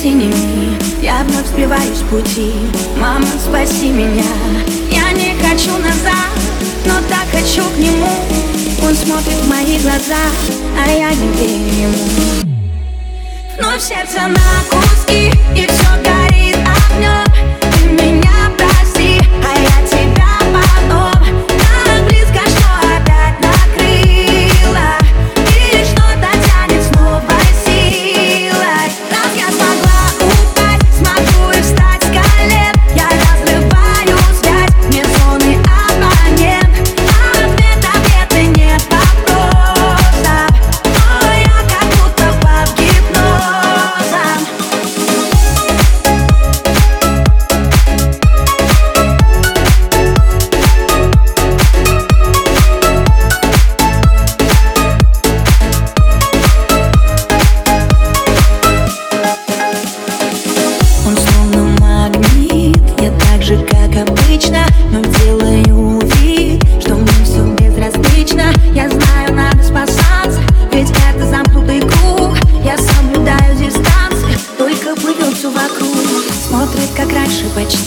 синими. Я вновь сбиваюсь в пути. Мама, спаси меня. Я не хочу назад, но так хочу к нему. Он смотрит в мои глаза, а я не верю ему. Вновь сердце на куски и все горит.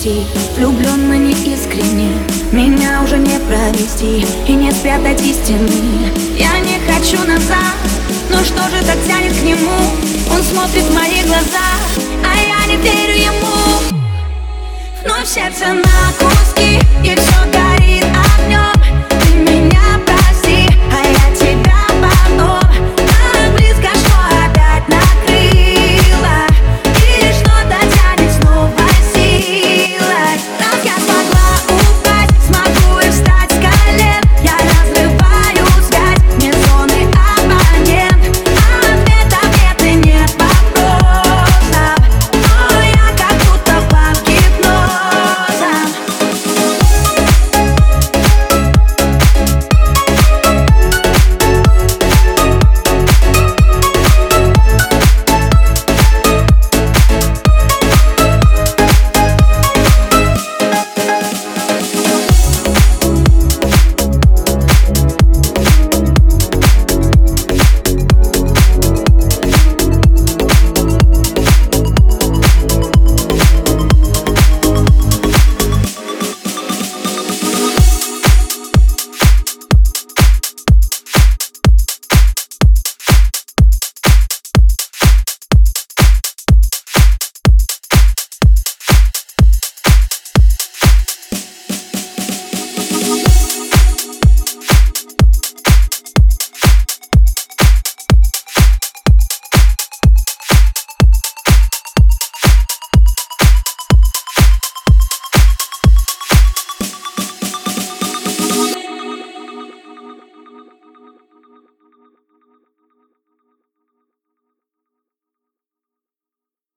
Почти Влюбленно неискренне. Меня уже не провести И не спрятать истины. Я не хочу назад Но что же так тянет к нему? Он смотрит в мои глаза А я не верю ему. Вновь сердце на куски И все горит